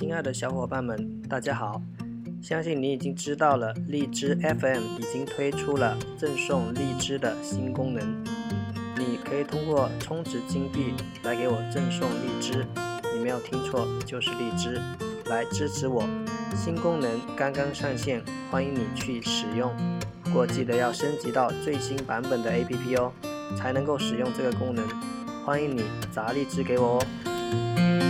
亲爱的小伙伴们，大家好！相信你已经知道了，荔枝 FM 已经推出了赠送荔枝的新功能。你可以通过充值金币来给我赠送荔枝，你没有听错，就是荔枝，来支持我。新功能刚刚上线，欢迎你去使用。不过记得要升级到最新版本的 APP 哦，才能够使用这个功能。欢迎你砸荔枝给我哦。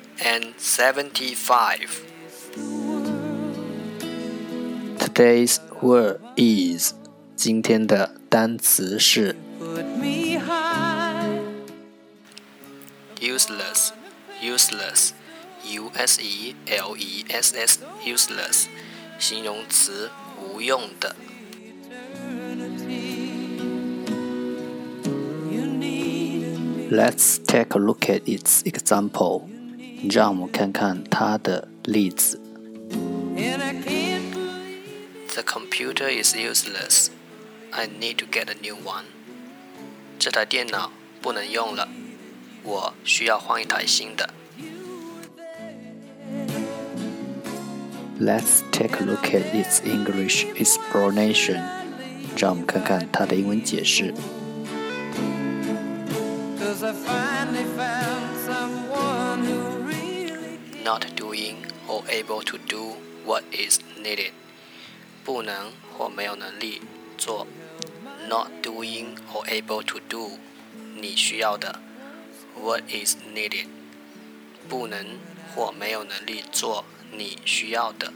and seventy-five. Today's word is 今天的单词是 useless, useless, u s e l e s s, useless，形容词，无用的。Let's take a look at its example. 让我们看看它的例子。The computer is useless. I need to get a new one. 这台电脑不能用了，我需要换一台新的。Let's take a look at its English explanation. 让我们看看它的英文解释。 not doing or able to do what is needed，不能或没有能力做。Not doing or able to do，你需要的。What is needed，不能或没有能力做你需要的。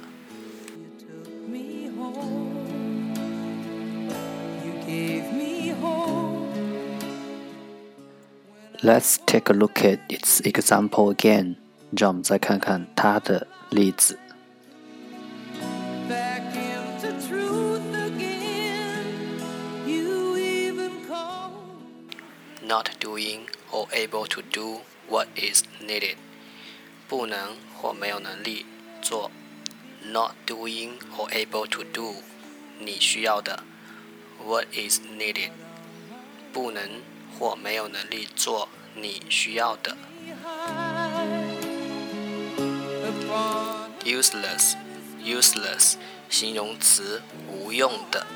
Let's take a look at its example again. 让我们再看看他的例子。Not doing or able to do what is needed，不能或没有能力做。Not doing or able to do，你需要的。What is needed，不能或没有能力做你需要的。Useless useless 形容词，无用的。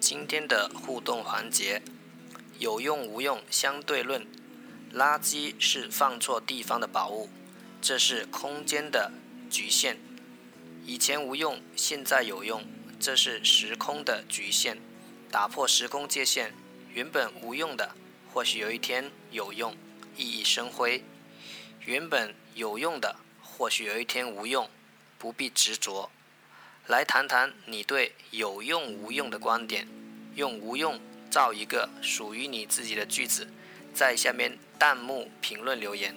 今天的互动环节，有用无用相对论。垃圾是放错地方的宝物，这是空间的局限。以前无用，现在有用，这是时空的局限。打破时空界限，原本无用的。或许有一天有用，熠熠生辉；原本有用的，或许有一天无用，不必执着。来谈谈你对有用无用的观点，用无用造一个属于你自己的句子，在下面弹幕评论留言。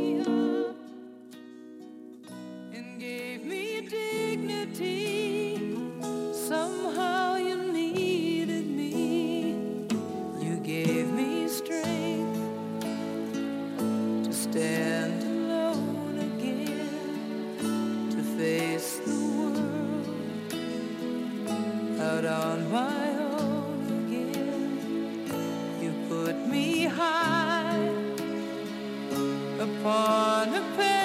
stand alone again to face the world out on my own again. You put me high upon a pedestal.